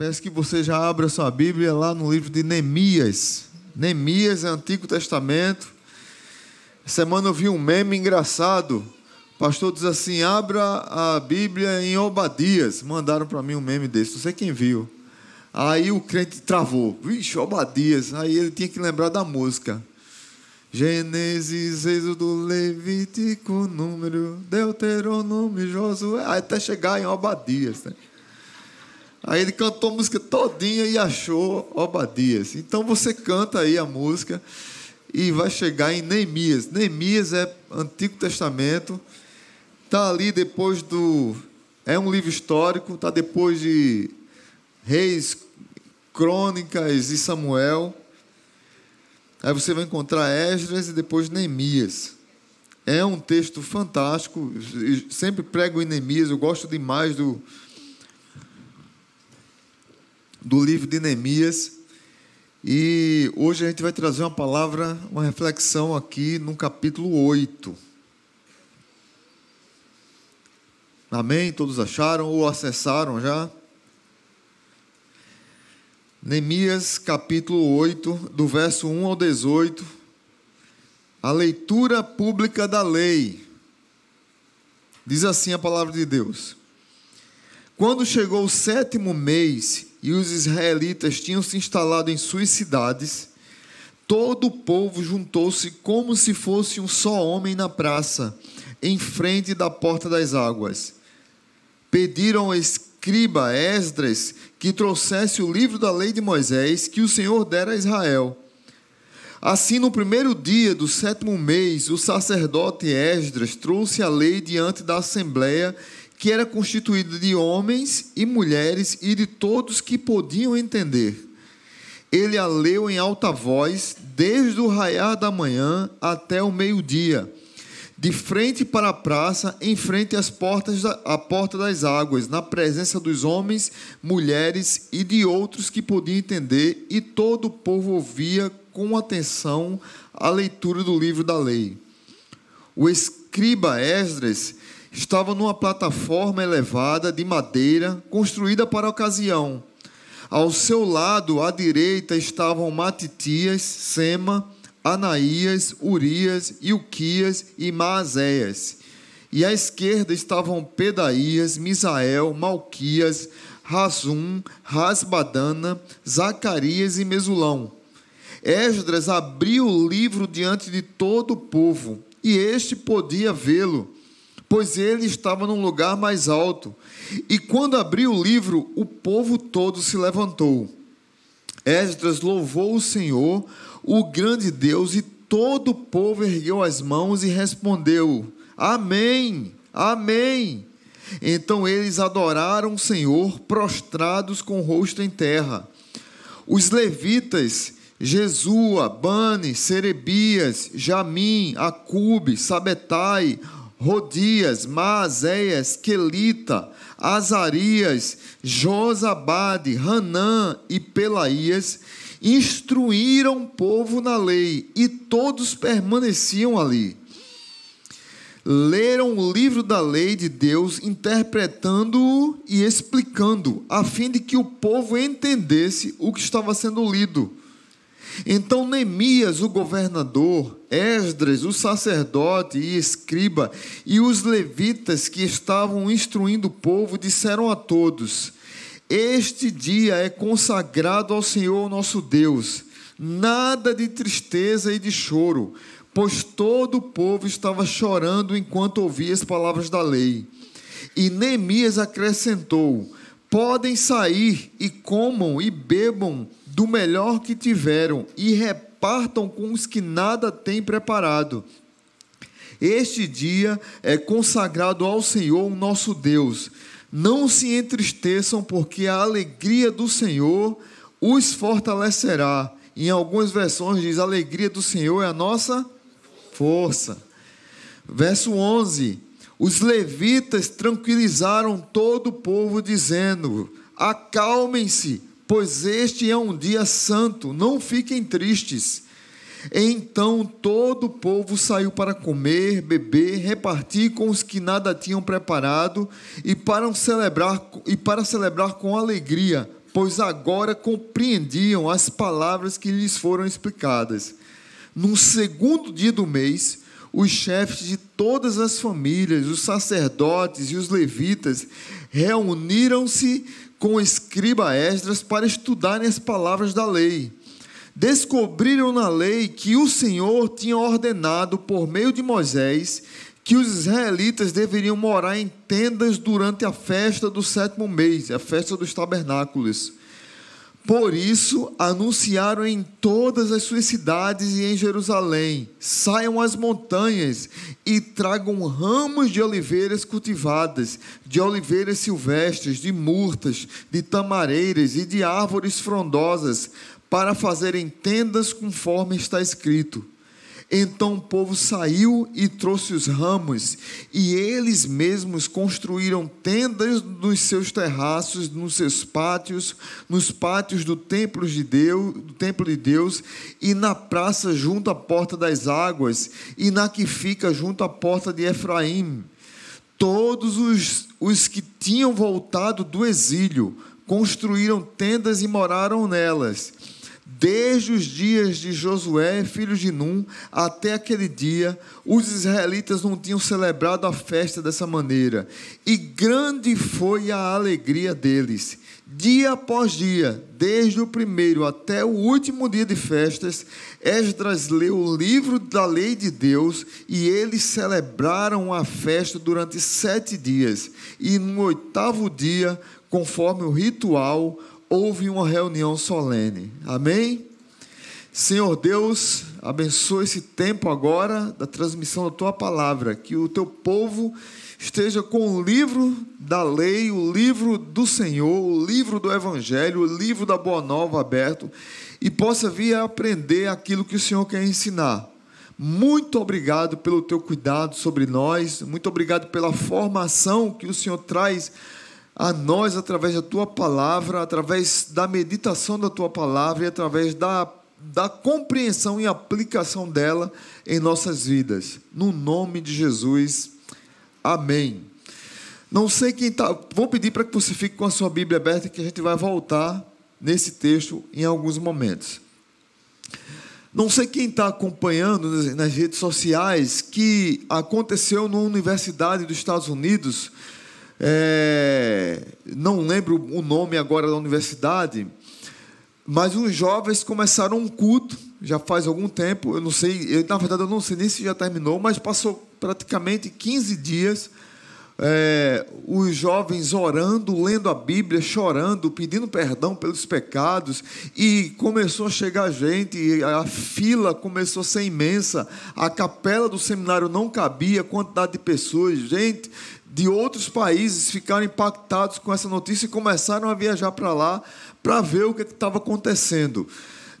Peço que você já abra sua Bíblia lá no livro de Neemias. Neemias é Antigo Testamento. Semana eu vi um meme engraçado. O pastor diz assim: abra a Bíblia em Obadias. Mandaram para mim um meme desse, não sei quem viu. Aí o crente travou. Vixe, Obadias. Aí ele tinha que lembrar da música. Gênesis, Êxodo, Levítico, Número, Deuteronômio, Josué, até chegar em Obadias. Né? Aí ele cantou a música todinha e achou Obadias. Então você canta aí a música e vai chegar em Neemias. Neemias é Antigo Testamento, está ali depois do. É um livro histórico, está depois de Reis, Crônicas e Samuel. Aí você vai encontrar Esdras e depois Neemias. É um texto fantástico. Sempre prego em Neemias. Eu gosto demais do, do livro de Neemias. E hoje a gente vai trazer uma palavra, uma reflexão aqui no capítulo 8. Amém? Todos acharam ou acessaram já? Neemias capítulo 8, do verso 1 ao 18, a leitura pública da lei. Diz assim a palavra de Deus: Quando chegou o sétimo mês e os israelitas tinham se instalado em suas cidades, todo o povo juntou-se como se fosse um só homem na praça, em frente da porta das águas. Pediram ao escriba Esdras que trouxesse o livro da lei de Moisés que o Senhor dera a Israel. Assim, no primeiro dia do sétimo mês, o sacerdote Esdras trouxe a lei diante da assembleia, que era constituída de homens e mulheres e de todos que podiam entender. Ele a leu em alta voz, desde o raiar da manhã até o meio-dia de frente para a praça, em frente às portas da, à porta das águas, na presença dos homens, mulheres e de outros que podiam entender, e todo o povo ouvia com atenção a leitura do livro da lei. O escriba Esdras estava numa plataforma elevada de madeira, construída para a ocasião. Ao seu lado, à direita, estavam Matitias, Sema, Anaías, Urias, Ilquias e Maazéias. E à esquerda estavam Pedaías, Misael, Malquias, Razum, Rasbadana, Zacarias e Mesulão. Esdras abriu o livro diante de todo o povo, e este podia vê-lo, pois ele estava num lugar mais alto. E quando abriu o livro, o povo todo se levantou. Esdras louvou o Senhor, o grande Deus, e todo o povo ergueu as mãos e respondeu: Amém, Amém. Então eles adoraram o Senhor, prostrados com o rosto em terra. Os levitas, Jesua, Bani, Serebias, Jamim, Acube, Sabetai, Rodias, Maazéias, Quelita, Azarias, Josabade, Hanã e Pelaías, instruíram o povo na lei, e todos permaneciam ali. Leram o livro da lei de Deus, interpretando-o e explicando, a fim de que o povo entendesse o que estava sendo lido. Então Neemias, o governador, Esdras, o sacerdote e escriba, e os levitas que estavam instruindo o povo, disseram a todos: este dia é consagrado ao Senhor nosso Deus, nada de tristeza e de choro, pois todo o povo estava chorando enquanto ouvia as palavras da lei. E Neemias acrescentou: Podem sair e comam e bebam do melhor que tiveram e repartam com os que nada têm preparado. Este dia é consagrado ao Senhor, nosso Deus não se entristeçam, porque a alegria do Senhor os fortalecerá. Em algumas versões diz: a alegria do Senhor é a nossa força. Verso 11: Os levitas tranquilizaram todo o povo, dizendo: Acalmem-se, pois este é um dia santo, não fiquem tristes. Então todo o povo saiu para comer, beber, repartir com os que nada tinham preparado e para celebrar e para celebrar com alegria, pois agora compreendiam as palavras que lhes foram explicadas. No segundo dia do mês, os chefes de todas as famílias, os sacerdotes e os levitas, reuniram-se com o escriba Esdras para estudarem as palavras da lei. Descobriram na lei que o Senhor tinha ordenado, por meio de Moisés, que os israelitas deveriam morar em tendas durante a festa do sétimo mês, a festa dos tabernáculos. Por isso, anunciaram em todas as suas cidades e em Jerusalém: saiam às montanhas e tragam ramos de oliveiras cultivadas, de oliveiras silvestres, de murtas, de tamareiras e de árvores frondosas, para fazerem tendas conforme está escrito. Então o povo saiu e trouxe os ramos, e eles mesmos construíram tendas nos seus terraços, nos seus pátios, nos pátios do templo de Deus, do templo de Deus, e na praça junto à porta das águas, e na que fica junto à porta de Efraim. Todos os, os que tinham voltado do exílio construíram tendas e moraram nelas Desde os dias de Josué, filho de Num, até aquele dia, os israelitas não tinham celebrado a festa dessa maneira, e grande foi a alegria deles. Dia após dia, desde o primeiro até o último dia de festas, Esdras leu o livro da lei de Deus e eles celebraram a festa durante sete dias. E no oitavo dia, conforme o ritual, houve uma reunião solene. Amém? Senhor Deus, abençoe esse tempo agora da transmissão da tua palavra, que o teu povo esteja com o livro da lei, o livro do Senhor, o livro do Evangelho, o livro da Boa Nova aberto e possa vir a aprender aquilo que o Senhor quer ensinar. Muito obrigado pelo teu cuidado sobre nós, muito obrigado pela formação que o Senhor traz a nós através da tua palavra, através da meditação da tua palavra e através da, da compreensão e aplicação dela em nossas vidas. No nome de Jesus. Amém. Não sei quem está. Vou pedir para que você fique com a sua Bíblia aberta, que a gente vai voltar nesse texto em alguns momentos. Não sei quem está acompanhando nas redes sociais que aconteceu numa universidade dos Estados Unidos é, não lembro o nome agora da universidade, mas os jovens começaram um culto, já faz algum tempo, eu não sei, eu, na verdade eu não sei nem se já terminou, mas passou praticamente 15 dias, é, os jovens orando, lendo a Bíblia, chorando, pedindo perdão pelos pecados, e começou a chegar gente, a fila começou a ser imensa, a capela do seminário não cabia, quantidade de pessoas, gente de outros países ficaram impactados com essa notícia e começaram a viajar para lá para ver o que estava acontecendo.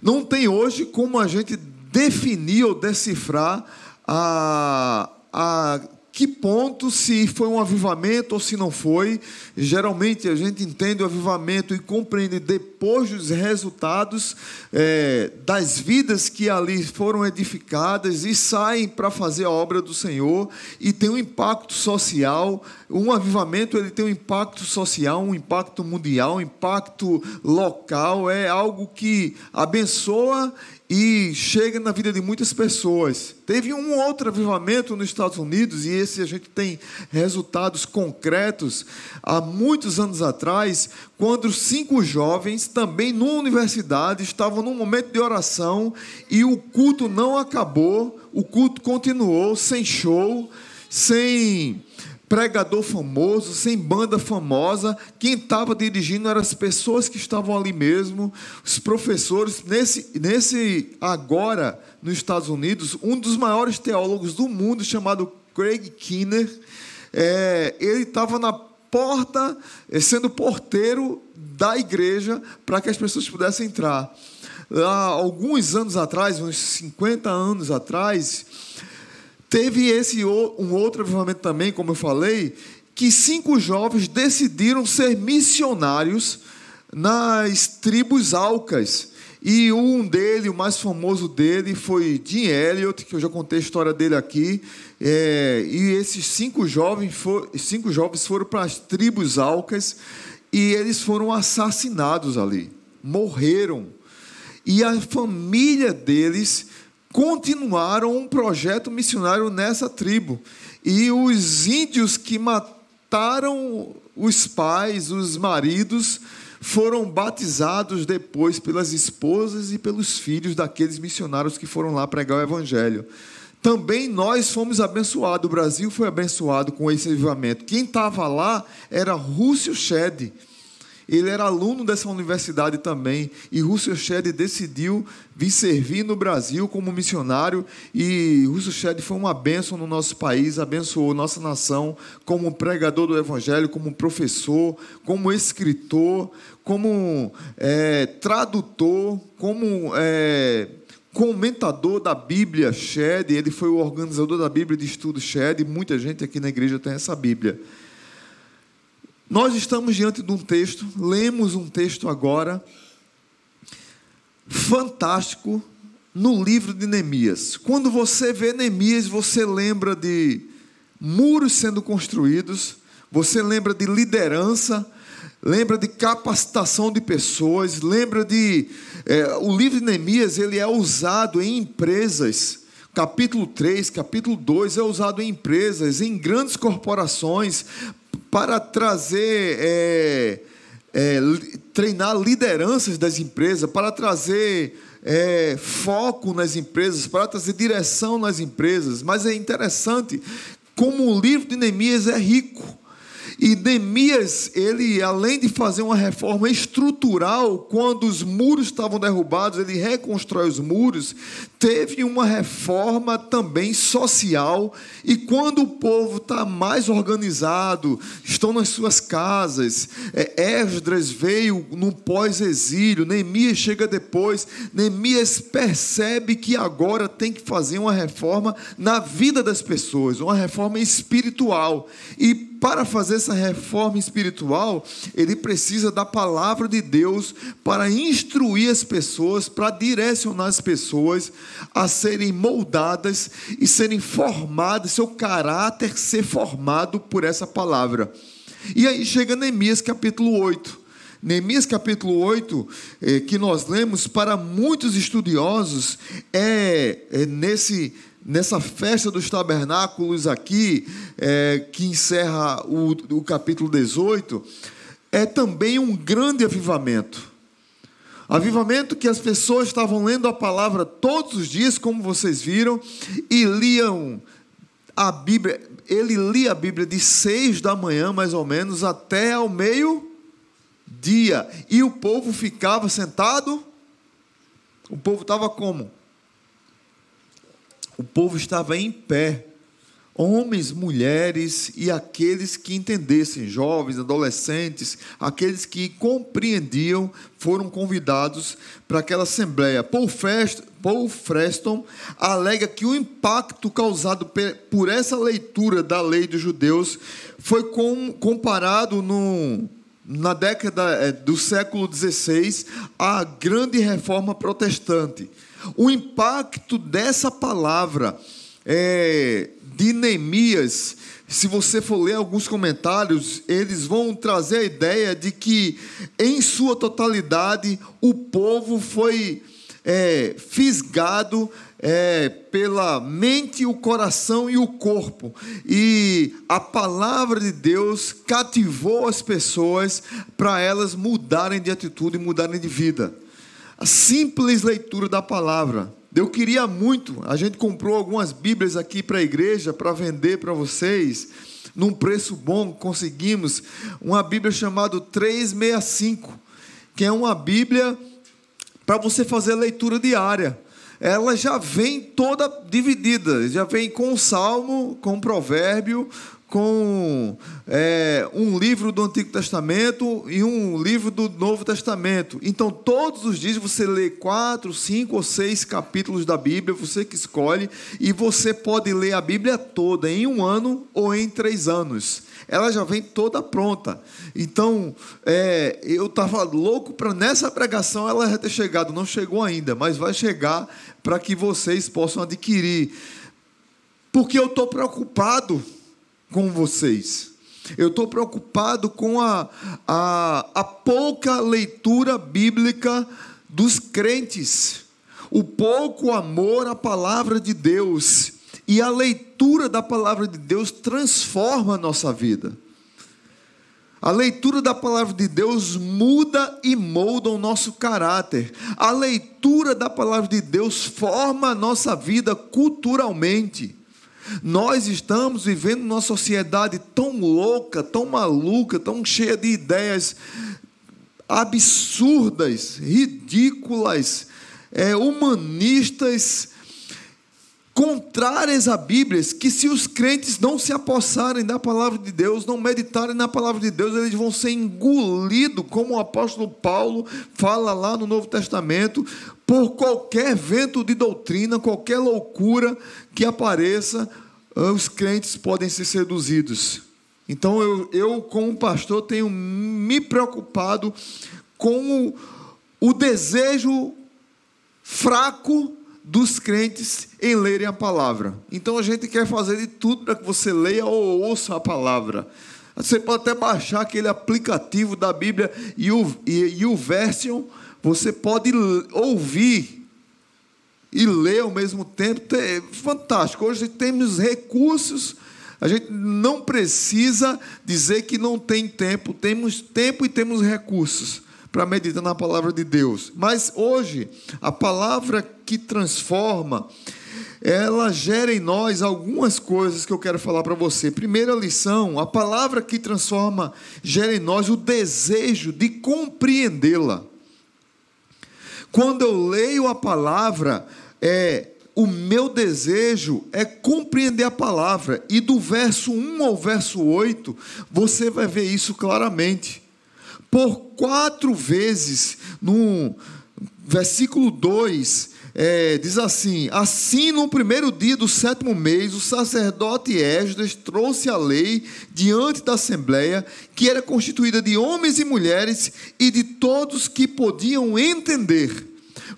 Não tem hoje como a gente definir ou decifrar a, a que ponto, se foi um avivamento ou se não foi. Geralmente a gente entende o avivamento e compreende depois dos resultados é, das vidas que ali foram edificadas e saem para fazer a obra do Senhor e tem um impacto social. Um avivamento ele tem um impacto social, um impacto mundial, um impacto local. É algo que abençoa e chega na vida de muitas pessoas. Teve um outro avivamento nos Estados Unidos, e esse a gente tem resultados concretos, há muitos anos atrás, quando cinco jovens, também numa universidade, estavam num momento de oração e o culto não acabou, o culto continuou sem show, sem pregador famoso, sem banda famosa. Quem estava dirigindo eram as pessoas que estavam ali mesmo, os professores. Nesse, nesse agora, nos Estados Unidos, um dos maiores teólogos do mundo, chamado Craig Kinner, é, ele estava na porta, é, sendo porteiro da igreja para que as pessoas pudessem entrar. Há alguns anos atrás, uns 50 anos atrás, Teve esse um outro avivamento também, como eu falei, que cinco jovens decidiram ser missionários nas tribos alcas. E um dele, o mais famoso dele, foi Jim Elliot, que eu já contei a história dele aqui. É, e esses cinco jovens, for, cinco jovens foram para as tribos alcas e eles foram assassinados ali, morreram. E a família deles continuaram um projeto missionário nessa tribo. E os índios que mataram os pais, os maridos, foram batizados depois pelas esposas e pelos filhos daqueles missionários que foram lá pregar o evangelho. Também nós fomos abençoados, o Brasil foi abençoado com esse avivamento. Quem estava lá era Rússio Shedd ele era aluno dessa universidade também, e Russell Shedd decidiu vir servir no Brasil como missionário, e Russell Shedd foi uma bênção no nosso país, abençoou nossa nação como pregador do Evangelho, como professor, como escritor, como é, tradutor, como é, comentador da Bíblia Shed, ele foi o organizador da Bíblia de estudo Shed, muita gente aqui na igreja tem essa Bíblia. Nós estamos diante de um texto, lemos um texto agora, fantástico, no livro de Neemias. Quando você vê Neemias, você lembra de muros sendo construídos, você lembra de liderança, lembra de capacitação de pessoas, lembra de. É, o livro de Neemias ele é usado em empresas. Capítulo 3, capítulo 2 é usado em empresas, em grandes corporações, para trazer, é, é, treinar lideranças das empresas, para trazer é, foco nas empresas, para trazer direção nas empresas. Mas é interessante como o livro de Neemias é rico. E Neemias, ele, além de fazer uma reforma estrutural, quando os muros estavam derrubados, ele reconstrói os muros, teve uma reforma também social. E quando o povo está mais organizado, estão nas suas casas, é, Esdras veio no pós-exílio, Neemias chega depois, Neemias percebe que agora tem que fazer uma reforma na vida das pessoas, uma reforma espiritual. E para fazer essa reforma espiritual, ele precisa da palavra de Deus para instruir as pessoas, para direcionar as pessoas a serem moldadas e serem formadas, seu caráter ser formado por essa palavra. E aí chega Neemias capítulo 8. Neemias capítulo 8, eh, que nós lemos, para muitos estudiosos, é, é nesse nessa festa dos tabernáculos aqui, é, que encerra o, o capítulo 18, é também um grande avivamento. Avivamento que as pessoas estavam lendo a palavra todos os dias, como vocês viram, e liam a Bíblia. Ele lia a Bíblia de seis da manhã, mais ou menos, até ao meio-dia. E o povo ficava sentado. O povo estava como? o povo estava em pé, homens, mulheres e aqueles que entendessem, jovens, adolescentes, aqueles que compreendiam, foram convidados para aquela assembleia. Paul, Fest, Paul Freston alega que o impacto causado por essa leitura da lei dos judeus foi com, comparado no, na década eh, do século XVI à grande reforma protestante o impacto dessa palavra é, de Neemias, se você for ler alguns comentários, eles vão trazer a ideia de que, em sua totalidade, o povo foi é, fisgado é, pela mente, o coração e o corpo. E a palavra de Deus cativou as pessoas para elas mudarem de atitude e mudarem de vida a simples leitura da palavra. Eu queria muito, a gente comprou algumas Bíblias aqui para a igreja para vender para vocês, num preço bom, conseguimos uma Bíblia chamada 365, que é uma Bíblia para você fazer leitura diária. Ela já vem toda dividida, já vem com o salmo, com o provérbio, com é, um livro do Antigo Testamento e um livro do Novo Testamento. Então, todos os dias você lê quatro, cinco ou seis capítulos da Bíblia, você que escolhe, e você pode ler a Bíblia toda em um ano ou em três anos. Ela já vem toda pronta. Então, é, eu estava louco para nessa pregação ela ter chegado. Não chegou ainda, mas vai chegar para que vocês possam adquirir. Porque eu estou preocupado com vocês. Eu estou preocupado com a, a, a pouca leitura bíblica dos crentes, o pouco amor à palavra de Deus. E a leitura da palavra de Deus transforma a nossa vida. A leitura da palavra de Deus muda e molda o nosso caráter. A leitura da palavra de Deus forma a nossa vida culturalmente. Nós estamos vivendo numa sociedade tão louca, tão maluca, tão cheia de ideias absurdas, ridículas, é, humanistas, contrárias à Bíblia, que se os crentes não se apossarem da palavra de Deus, não meditarem na palavra de Deus, eles vão ser engolidos, como o apóstolo Paulo fala lá no Novo Testamento, por qualquer vento de doutrina, qualquer loucura que apareça, os crentes podem ser seduzidos. Então eu, eu como pastor, tenho me preocupado com o, o desejo fraco dos crentes em lerem a palavra. Então a gente quer fazer de tudo para que você leia ou ouça a palavra. Você pode até baixar aquele aplicativo da Bíblia e o, e, e o Version, você pode ouvir e ler ao mesmo tempo. É fantástico. Hoje temos recursos. A gente não precisa dizer que não tem tempo. Temos tempo e temos recursos para meditar na palavra de Deus. Mas hoje, a palavra que transforma, ela gera em nós algumas coisas que eu quero falar para você. Primeira lição: a palavra que transforma gera em nós o desejo de compreendê-la. Quando eu leio a palavra, é o meu desejo é compreender a palavra, e do verso 1 ao verso 8, você vai ver isso claramente por quatro vezes, no versículo 2, é, diz assim: Assim, no primeiro dia do sétimo mês, o sacerdote Esdras trouxe a lei diante da assembleia, que era constituída de homens e mulheres e de todos que podiam entender.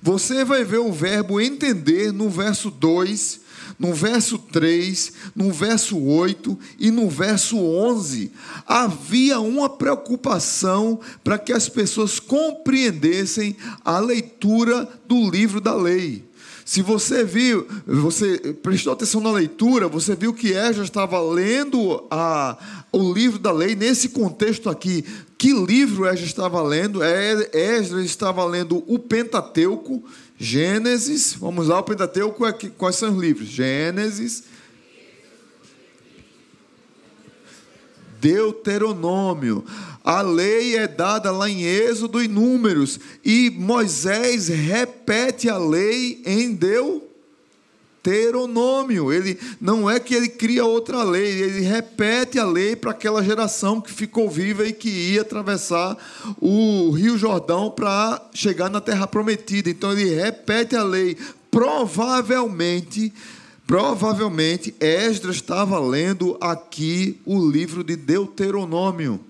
Você vai ver o verbo entender no verso 2 no verso 3, no verso 8 e no verso 11, havia uma preocupação para que as pessoas compreendessem a leitura do livro da lei. Se você viu, você prestou atenção na leitura, você viu que Esdras estava lendo a, o livro da lei, nesse contexto aqui, que livro Esdras estava lendo? É, Esdras estava lendo o Pentateuco, Gênesis, vamos lá, o Pentateuco, quais são os livros? Gênesis, Deuteronômio. A lei é dada lá em Êxodo e Números, e Moisés repete a lei em Deuteronômio. Deuteronômio. Ele não é que ele cria outra lei, ele repete a lei para aquela geração que ficou viva e que ia atravessar o Rio Jordão para chegar na terra prometida. Então ele repete a lei. Provavelmente, provavelmente Esdras estava lendo aqui o livro de Deuteronômio.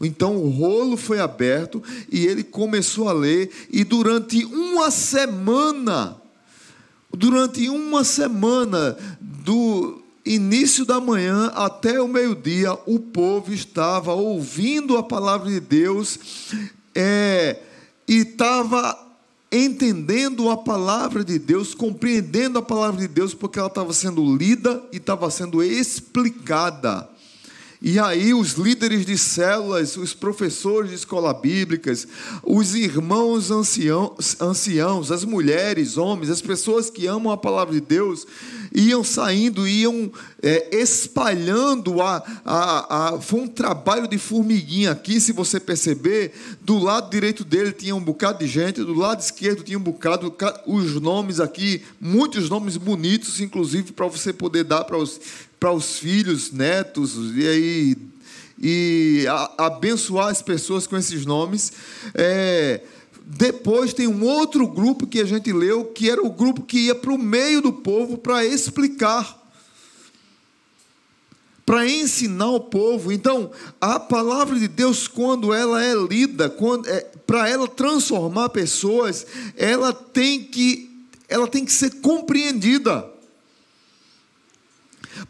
Então o rolo foi aberto e ele começou a ler, e durante uma semana Durante uma semana, do início da manhã até o meio-dia, o povo estava ouvindo a palavra de Deus é, e estava entendendo a palavra de Deus, compreendendo a palavra de Deus, porque ela estava sendo lida e estava sendo explicada. E aí os líderes de células, os professores de escola bíblicas, os irmãos anciãos, anciãos, as mulheres, homens, as pessoas que amam a palavra de Deus, iam saindo, iam é, espalhando a, a, a. Foi um trabalho de formiguinha aqui, se você perceber. Do lado direito dele tinha um bocado de gente, do lado esquerdo tinha um bocado. Os nomes aqui, muitos nomes bonitos, inclusive para você poder dar para os para os filhos, netos, e aí e a, abençoar as pessoas com esses nomes. É, depois tem um outro grupo que a gente leu, que era o grupo que ia para o meio do povo para explicar, para ensinar o povo. Então, a palavra de Deus, quando ela é lida, quando é, para ela transformar pessoas, ela tem que ela tem que ser compreendida.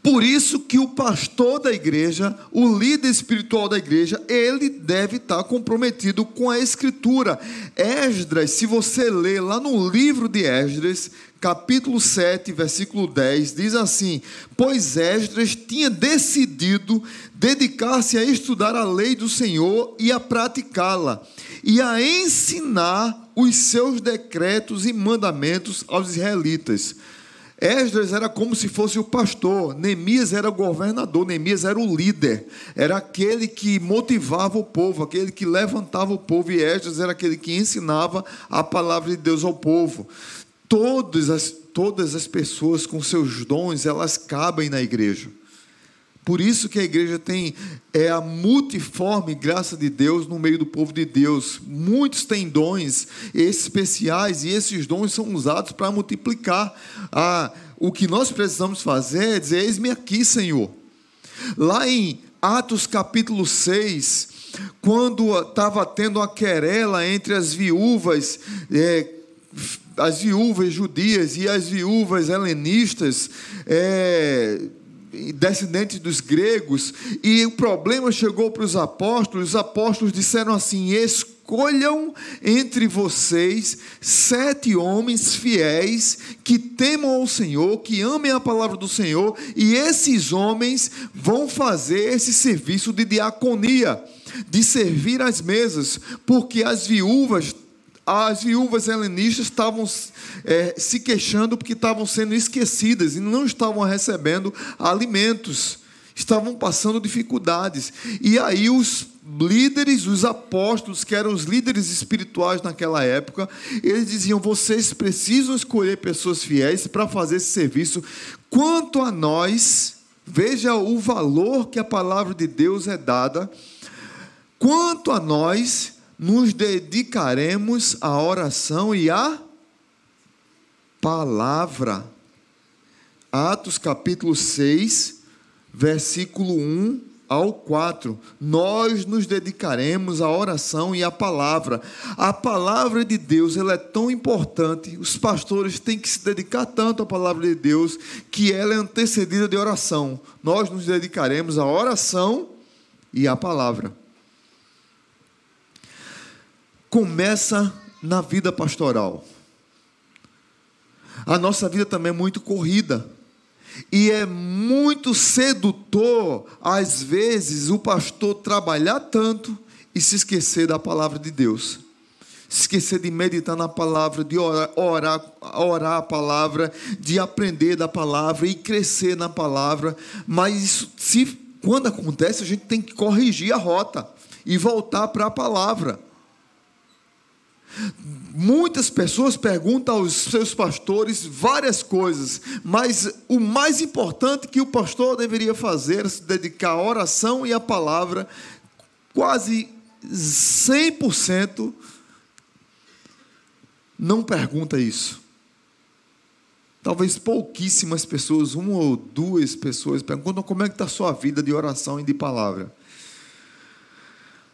Por isso que o pastor da igreja, o líder espiritual da igreja, ele deve estar comprometido com a escritura. Esdras, se você ler lá no livro de Esdras, capítulo 7, versículo 10, diz assim: Pois Esdras tinha decidido dedicar-se a estudar a lei do Senhor e a praticá-la, e a ensinar os seus decretos e mandamentos aos israelitas. Esdras era como se fosse o pastor, Neemias era o governador, Neemias era o líder, era aquele que motivava o povo, aquele que levantava o povo, e Esdras era aquele que ensinava a palavra de Deus ao povo. Todas as, todas as pessoas com seus dons, elas cabem na igreja. Por isso que a igreja tem é a multiforme graça de Deus no meio do povo de Deus. Muitos têm dons especiais e esses dons são usados para multiplicar. Ah, o que nós precisamos fazer é dizer: Eis-me aqui, Senhor. Lá em Atos capítulo 6, quando estava tendo uma querela entre as viúvas, é, as viúvas judias e as viúvas helenistas, é, descendentes dos gregos, e o problema chegou para os apóstolos, os apóstolos disseram assim: escolham entre vocês sete homens fiéis que temam ao Senhor, que amem a palavra do Senhor, e esses homens vão fazer esse serviço de diaconia, de servir as mesas, porque as viúvas as viúvas helenistas estavam é, se queixando porque estavam sendo esquecidas e não estavam recebendo alimentos, estavam passando dificuldades. E aí os líderes, os apóstolos, que eram os líderes espirituais naquela época, eles diziam: vocês precisam escolher pessoas fiéis para fazer esse serviço. Quanto a nós, veja o valor que a palavra de Deus é dada. Quanto a nós, nos dedicaremos à oração e à palavra. Atos capítulo 6, versículo 1 ao 4. Nós nos dedicaremos à oração e à palavra. A palavra de Deus ela é tão importante, os pastores têm que se dedicar tanto à palavra de Deus, que ela é antecedida de oração. Nós nos dedicaremos à oração e à palavra começa na vida pastoral. A nossa vida também é muito corrida. E é muito sedutor, às vezes, o pastor trabalhar tanto e se esquecer da palavra de Deus. Se esquecer de meditar na palavra, de orar, orar, orar a palavra, de aprender da palavra e crescer na palavra. Mas isso, se, quando acontece, a gente tem que corrigir a rota e voltar para a palavra. Muitas pessoas perguntam aos seus pastores várias coisas, mas o mais importante que o pastor deveria fazer é se dedicar à oração e à palavra, quase 100% não pergunta isso. Talvez pouquíssimas pessoas, uma ou duas pessoas, perguntam como é que está a sua vida de oração e de palavra.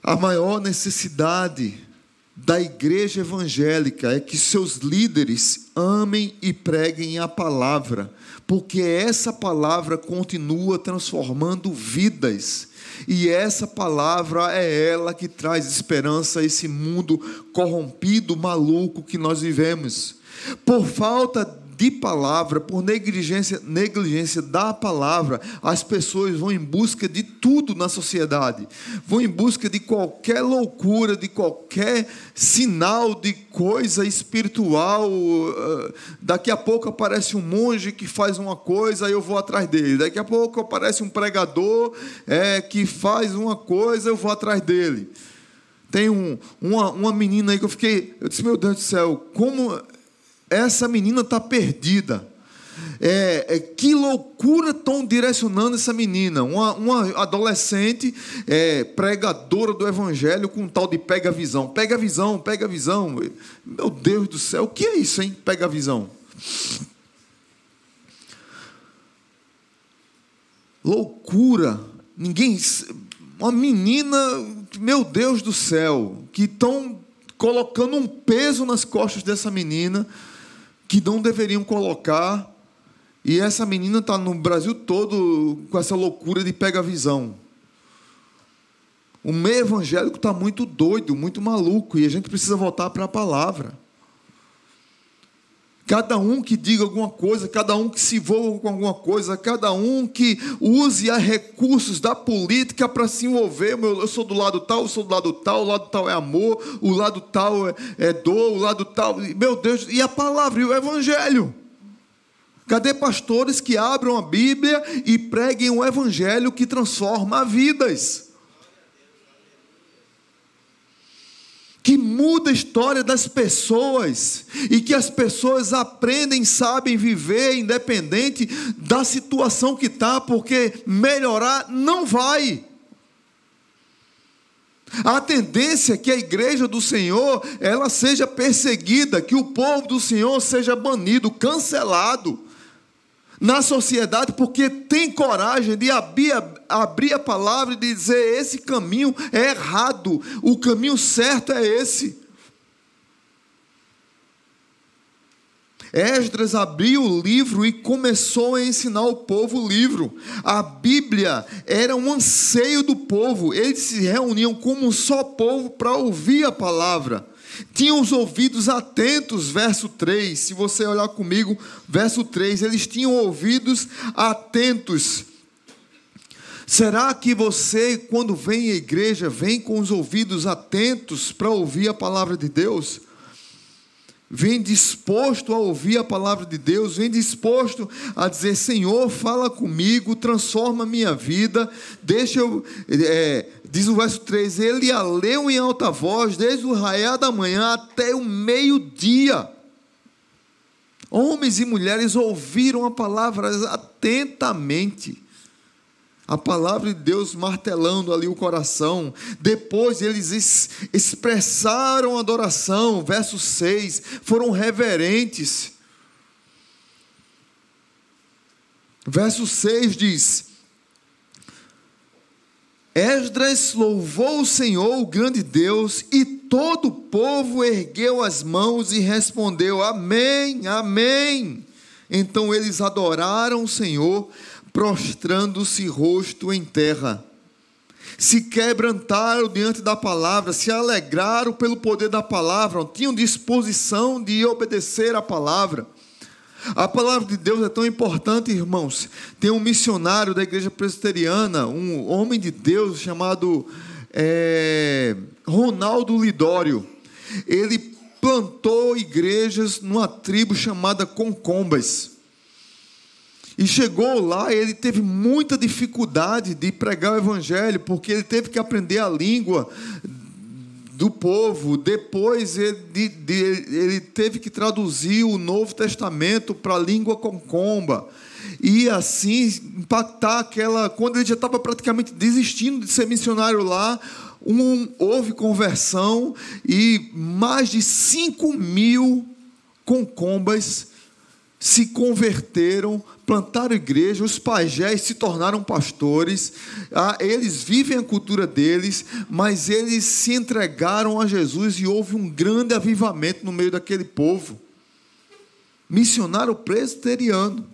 A maior necessidade da igreja evangélica é que seus líderes amem e preguem a palavra, porque essa palavra continua transformando vidas. E essa palavra é ela que traz esperança a esse mundo corrompido, maluco que nós vivemos. Por falta de palavra, por negligência, negligência da palavra, as pessoas vão em busca de tudo na sociedade, vão em busca de qualquer loucura, de qualquer sinal de coisa espiritual. Ah, daqui a pouco aparece um monge que faz uma coisa, eu vou atrás dele. Daqui a pouco aparece um pregador é, que faz uma coisa, eu vou atrás dele. Tem um, uma, uma menina aí que eu fiquei, eu disse, meu Deus do céu, como essa menina está perdida. É, é, que loucura estão direcionando essa menina, uma, uma adolescente é, pregadora do evangelho com um tal de pega visão, pega visão, pega visão. Meu Deus do céu, o que é isso, hein? Pega visão. Loucura. Ninguém. Uma menina, meu Deus do céu, que estão colocando um peso nas costas dessa menina que não deveriam colocar E essa menina está no Brasil todo com essa loucura de pega visão. O meio evangélico está muito doido, muito maluco, e a gente precisa voltar para a palavra. Cada um que diga alguma coisa, cada um que se envolva com alguma coisa, cada um que use recursos da política para se envolver. Eu sou do lado tal, eu sou do lado tal, o lado tal é amor, o lado tal é, é dor, o lado tal. Meu Deus, e a palavra e o evangelho? Cadê pastores que abram a Bíblia e preguem o evangelho que transforma vidas? Que muda a história das pessoas e que as pessoas aprendem, sabem viver independente da situação que está, porque melhorar não vai. A tendência é que a igreja do Senhor ela seja perseguida, que o povo do Senhor seja banido, cancelado na sociedade porque tem coragem de abrir, abrir a palavra e dizer: esse caminho é errado, o caminho certo é esse. Esdras abriu o livro e começou a ensinar o povo o livro. A Bíblia era um anseio do povo. Eles se reuniam como um só povo para ouvir a palavra tinham os ouvidos atentos, verso 3. Se você olhar comigo, verso 3, eles tinham ouvidos atentos. Será que você, quando vem à igreja, vem com os ouvidos atentos para ouvir a palavra de Deus? Vem disposto a ouvir a palavra de Deus, vem disposto a dizer: Senhor, fala comigo, transforma minha vida, deixa eu. É, Diz o verso 3: Ele a leu em alta voz, desde o raiar da manhã até o meio-dia. Homens e mulheres ouviram a palavra atentamente. A palavra de Deus martelando ali o coração. Depois eles expressaram adoração. Verso 6. Foram reverentes. Verso 6 diz: Esdras louvou o Senhor, o grande Deus, e todo o povo ergueu as mãos e respondeu: Amém, Amém. Então eles adoraram o Senhor, prostrando-se rosto em terra. Se quebrantaram diante da palavra, se alegraram pelo poder da palavra, tinham disposição de obedecer a palavra. A palavra de Deus é tão importante, irmãos. Tem um missionário da igreja presbiteriana, um homem de Deus chamado é, Ronaldo Lidório. Ele plantou igrejas numa tribo chamada Concombas. E chegou lá, ele teve muita dificuldade de pregar o evangelho, porque ele teve que aprender a língua do povo. Depois ele, de, ele teve que traduzir o Novo Testamento para a língua concomba. E assim impactar aquela. Quando ele já estava praticamente desistindo de ser missionário lá, um, houve conversão e mais de 5 mil concombas se converteram, plantaram igreja, os pajés se tornaram pastores, ah, eles vivem a cultura deles, mas eles se entregaram a Jesus e houve um grande avivamento no meio daquele povo. Missionário presbiteriano.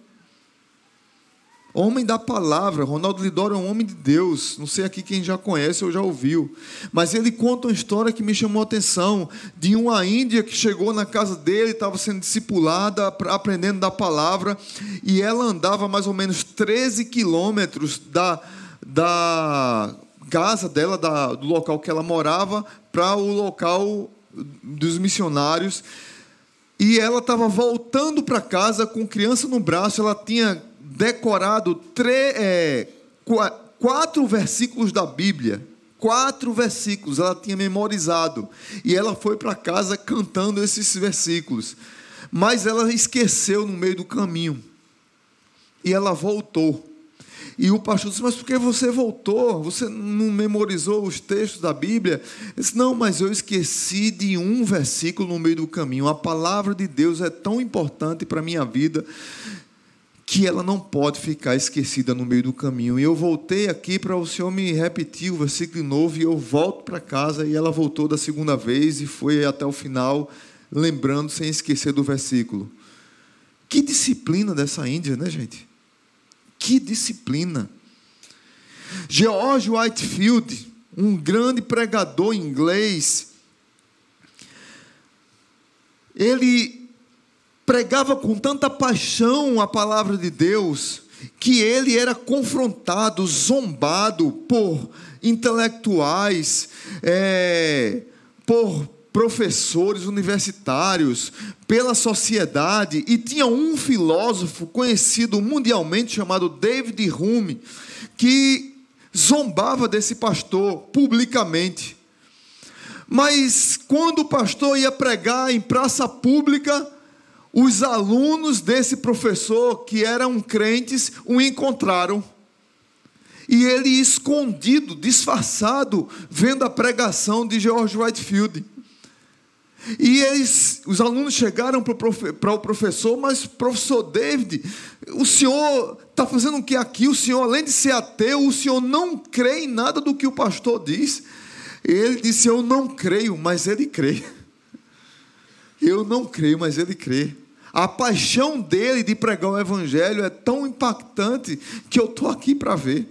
Homem da palavra, Ronaldo Lidoro é um homem de Deus. Não sei aqui quem já conhece ou já ouviu. Mas ele conta uma história que me chamou a atenção de uma índia que chegou na casa dele, estava sendo discipulada, aprendendo da palavra, e ela andava mais ou menos 13 quilômetros da, da casa dela, da, do local que ela morava, para o local dos missionários. E ela estava voltando para casa com criança no braço, ela tinha decorado três, é, quatro versículos da Bíblia. Quatro versículos ela tinha memorizado. E ela foi para casa cantando esses versículos. Mas ela esqueceu no meio do caminho. E ela voltou. E o pastor disse: Mas por que você voltou? Você não memorizou os textos da Bíblia? Ele disse: Não, mas eu esqueci de um versículo no meio do caminho. A palavra de Deus é tão importante para a minha vida que ela não pode ficar esquecida no meio do caminho. E eu voltei aqui para o Senhor me repetir o versículo novo, e eu volto para casa, e ela voltou da segunda vez e foi até o final, lembrando sem esquecer do versículo. Que disciplina dessa Índia, né, gente? Que disciplina. George Whitefield, um grande pregador inglês, ele pregava com tanta paixão a palavra de Deus que ele era confrontado, zombado por intelectuais, é, por professores universitários, pela sociedade, e tinha um filósofo conhecido mundialmente chamado David Hume, que zombava desse pastor publicamente. Mas quando o pastor ia pregar em praça pública, os alunos desse professor, que eram crentes, o encontraram. E ele escondido, disfarçado, vendo a pregação de George Whitefield. E eles, os alunos chegaram para o professor, mas professor David, o senhor está fazendo o que aqui? O senhor, além de ser ateu, o senhor não crê em nada do que o pastor diz. Ele disse: Eu não creio, mas ele crê. Eu não creio, mas ele crê. A paixão dele de pregar o evangelho é tão impactante que eu estou aqui para ver.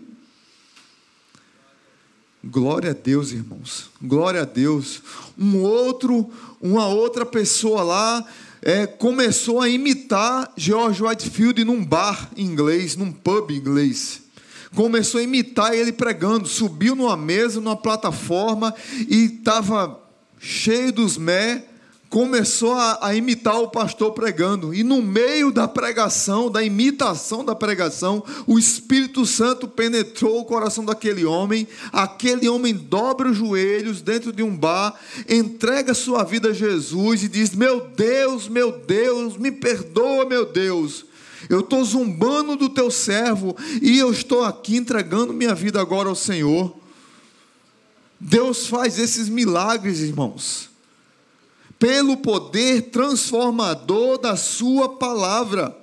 Glória a Deus, irmãos. Glória a Deus. Um outro, uma outra pessoa lá é, começou a imitar George Whitefield num bar inglês, num pub inglês. Começou a imitar ele pregando, subiu numa mesa, numa plataforma e estava cheio dos mé começou a, a, imitar o pastor pregando, e no meio da pregação, da imitação da pregação, o Espírito Santo penetrou o coração daquele homem. Aquele homem dobra os joelhos dentro de um bar, entrega sua vida a Jesus e diz: Meu Deus, meu Deus, me perdoa, meu Deus. Eu estou zumbando do teu servo e eu estou aqui entregando minha vida agora ao Senhor. Deus faz esses milagres, irmãos pelo poder transformador da Sua palavra.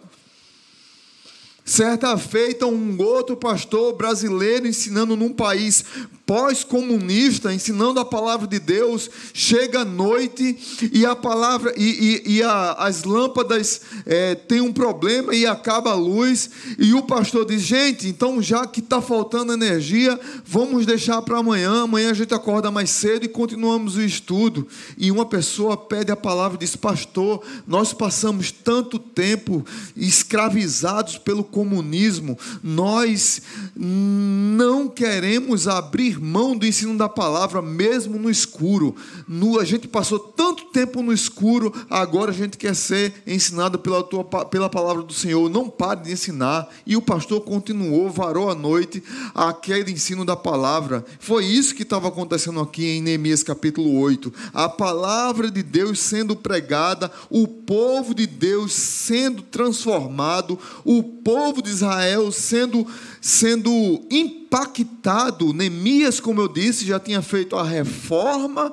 Certa feita, um outro pastor brasileiro ensinando num país pós-comunista, ensinando a palavra de Deus, chega à noite e a palavra e, e, e a, as lâmpadas é, tem um problema e acaba a luz e o pastor diz gente, então já que está faltando energia, vamos deixar para amanhã. Amanhã a gente acorda mais cedo e continuamos o estudo. E uma pessoa pede a palavra e diz pastor, nós passamos tanto tempo escravizados pelo comunismo, nós não queremos abrir mão do ensino da palavra, mesmo no escuro. No, a gente passou tanto tempo no escuro, agora a gente quer ser ensinado pela, tua, pela palavra do Senhor. Não pare de ensinar. E o pastor continuou, varou a noite, aquele ensino da palavra. Foi isso que estava acontecendo aqui em Neemias capítulo 8. A palavra de Deus sendo pregada, o povo de Deus sendo transformado, o povo de Israel sendo sendo impactado. Neemias, como eu disse, já tinha feito a reforma.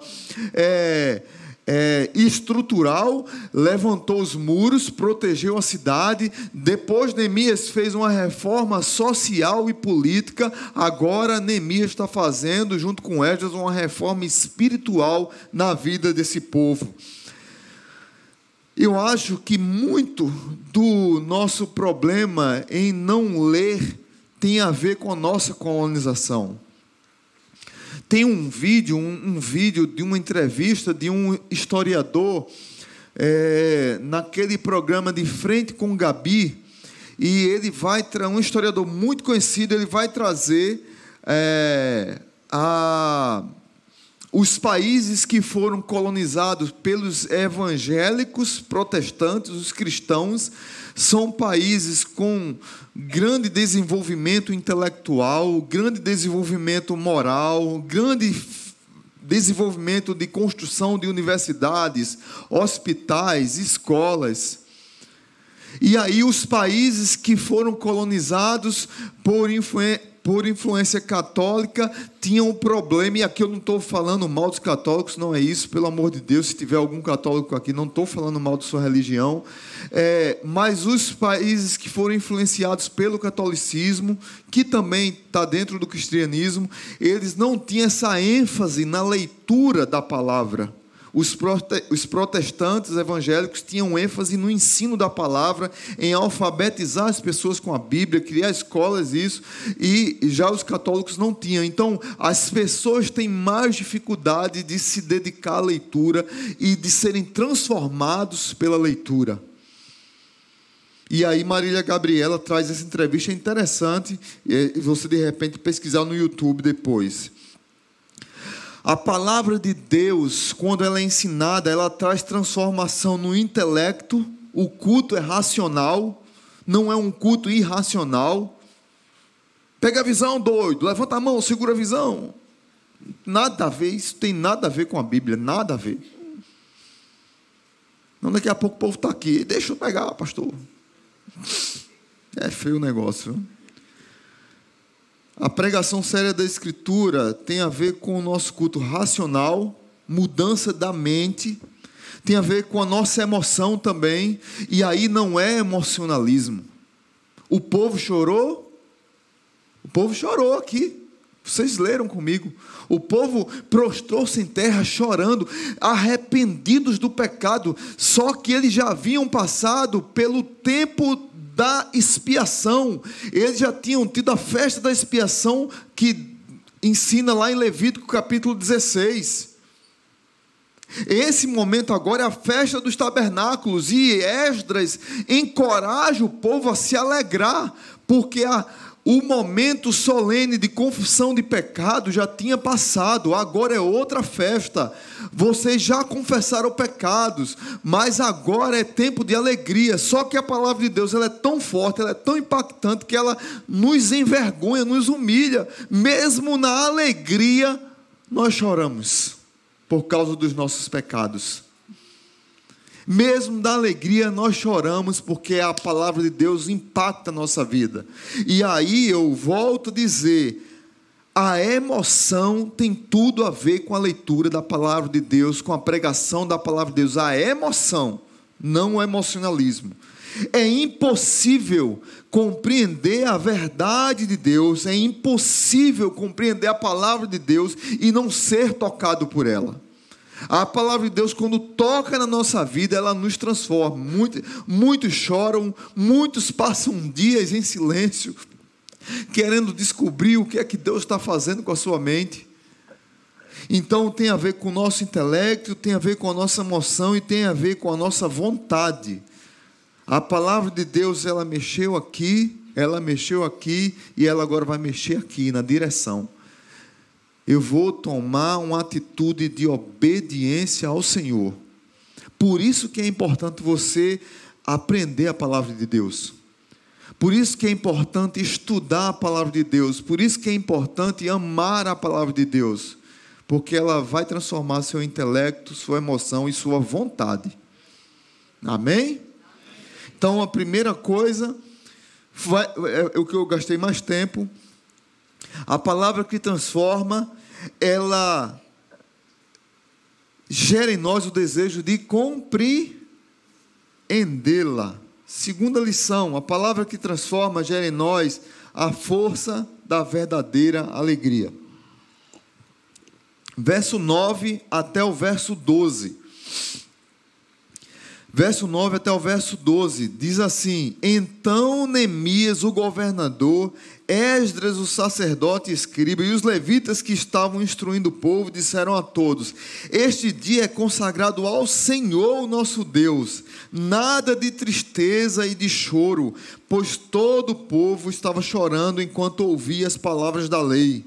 É, é, estrutural, levantou os muros, protegeu a cidade. Depois, Neemias fez uma reforma social e política. Agora, Neemias está fazendo, junto com Esdras, uma reforma espiritual na vida desse povo. Eu acho que muito do nosso problema em não ler tem a ver com a nossa colonização. Tem um vídeo, um, um vídeo de uma entrevista de um historiador é, naquele programa de frente com Gabi, e ele vai um historiador muito conhecido, ele vai trazer é, a os países que foram colonizados pelos evangélicos protestantes, os cristãos, são países com grande desenvolvimento intelectual, grande desenvolvimento moral, grande desenvolvimento de construção de universidades, hospitais, escolas. E aí os países que foram colonizados por influência por influência católica, tinham um problema, e aqui eu não estou falando mal dos católicos, não é isso, pelo amor de Deus, se tiver algum católico aqui, não estou falando mal de sua religião, é, mas os países que foram influenciados pelo catolicismo, que também está dentro do cristianismo, eles não tinham essa ênfase na leitura da palavra. Os protestantes evangélicos tinham ênfase no ensino da palavra, em alfabetizar as pessoas com a Bíblia, criar escolas, isso, e já os católicos não tinham. Então, as pessoas têm mais dificuldade de se dedicar à leitura e de serem transformados pela leitura. E aí Marília Gabriela traz essa entrevista interessante, e você de repente pesquisar no YouTube depois. A palavra de Deus, quando ela é ensinada, ela traz transformação no intelecto. O culto é racional, não é um culto irracional. Pega a visão, doido, levanta a mão, segura a visão. Nada a ver, isso tem nada a ver com a Bíblia, nada a ver. Não, daqui a pouco o povo está aqui, deixa eu pegar, pastor. É feio o negócio. A pregação séria da Escritura tem a ver com o nosso culto racional, mudança da mente, tem a ver com a nossa emoção também, e aí não é emocionalismo. O povo chorou, o povo chorou aqui. Vocês leram comigo. O povo prostrou-se em terra chorando, arrependidos do pecado, só que eles já haviam passado pelo tempo da expiação. Eles já tinham tido a festa da expiação que ensina lá em Levítico capítulo 16. Esse momento agora é a festa dos tabernáculos e Esdras encoraja o povo a se alegrar, porque a o momento solene de confissão de pecado já tinha passado, agora é outra festa. Vocês já confessaram pecados, mas agora é tempo de alegria. Só que a palavra de Deus ela é tão forte, ela é tão impactante que ela nos envergonha, nos humilha. Mesmo na alegria, nós choramos por causa dos nossos pecados. Mesmo da alegria, nós choramos porque a palavra de Deus impacta a nossa vida. E aí eu volto a dizer: a emoção tem tudo a ver com a leitura da palavra de Deus, com a pregação da palavra de Deus. A emoção, não o emocionalismo. É impossível compreender a verdade de Deus, é impossível compreender a palavra de Deus e não ser tocado por ela. A palavra de Deus, quando toca na nossa vida, ela nos transforma. Muitos, muitos choram, muitos passam dias em silêncio, querendo descobrir o que é que Deus está fazendo com a sua mente. Então tem a ver com o nosso intelecto, tem a ver com a nossa emoção e tem a ver com a nossa vontade. A palavra de Deus, ela mexeu aqui, ela mexeu aqui e ela agora vai mexer aqui na direção eu vou tomar uma atitude de obediência ao Senhor. Por isso que é importante você aprender a palavra de Deus. Por isso que é importante estudar a palavra de Deus. Por isso que é importante amar a palavra de Deus. Porque ela vai transformar seu intelecto, sua emoção e sua vontade. Amém? Então a primeira coisa, é, é o que eu gastei mais tempo. A palavra que transforma ela gera em nós o desejo de compreendê-la. Segunda lição, a palavra que transforma gera em nós a força da verdadeira alegria. Verso 9 até o verso 12. Verso 9 até o verso 12 diz assim: Então Neemias, o governador, Esdras, o sacerdote escriba, e os levitas que estavam instruindo o povo, disseram a todos: Este dia é consagrado ao Senhor, nosso Deus, nada de tristeza e de choro, pois todo o povo estava chorando enquanto ouvia as palavras da lei.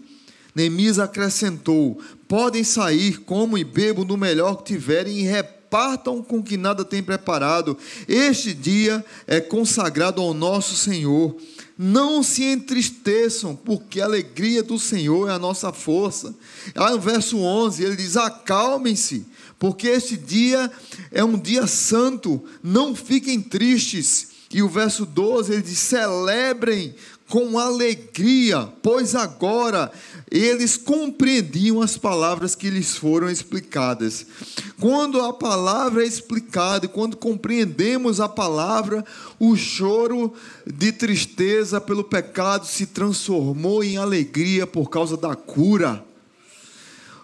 Neemias acrescentou: Podem sair, como e bebam do melhor que tiverem e repartam com que nada tem preparado. Este dia é consagrado ao nosso Senhor não se entristeçam, porque a alegria do Senhor é a nossa força. Aí no verso 11 ele diz: Acalmem-se, porque este dia é um dia santo, não fiquem tristes. E o verso 12 ele diz: Celebrem com alegria, pois agora eles compreendiam as palavras que lhes foram explicadas. Quando a palavra é explicada, quando compreendemos a palavra, o choro de tristeza pelo pecado se transformou em alegria por causa da cura.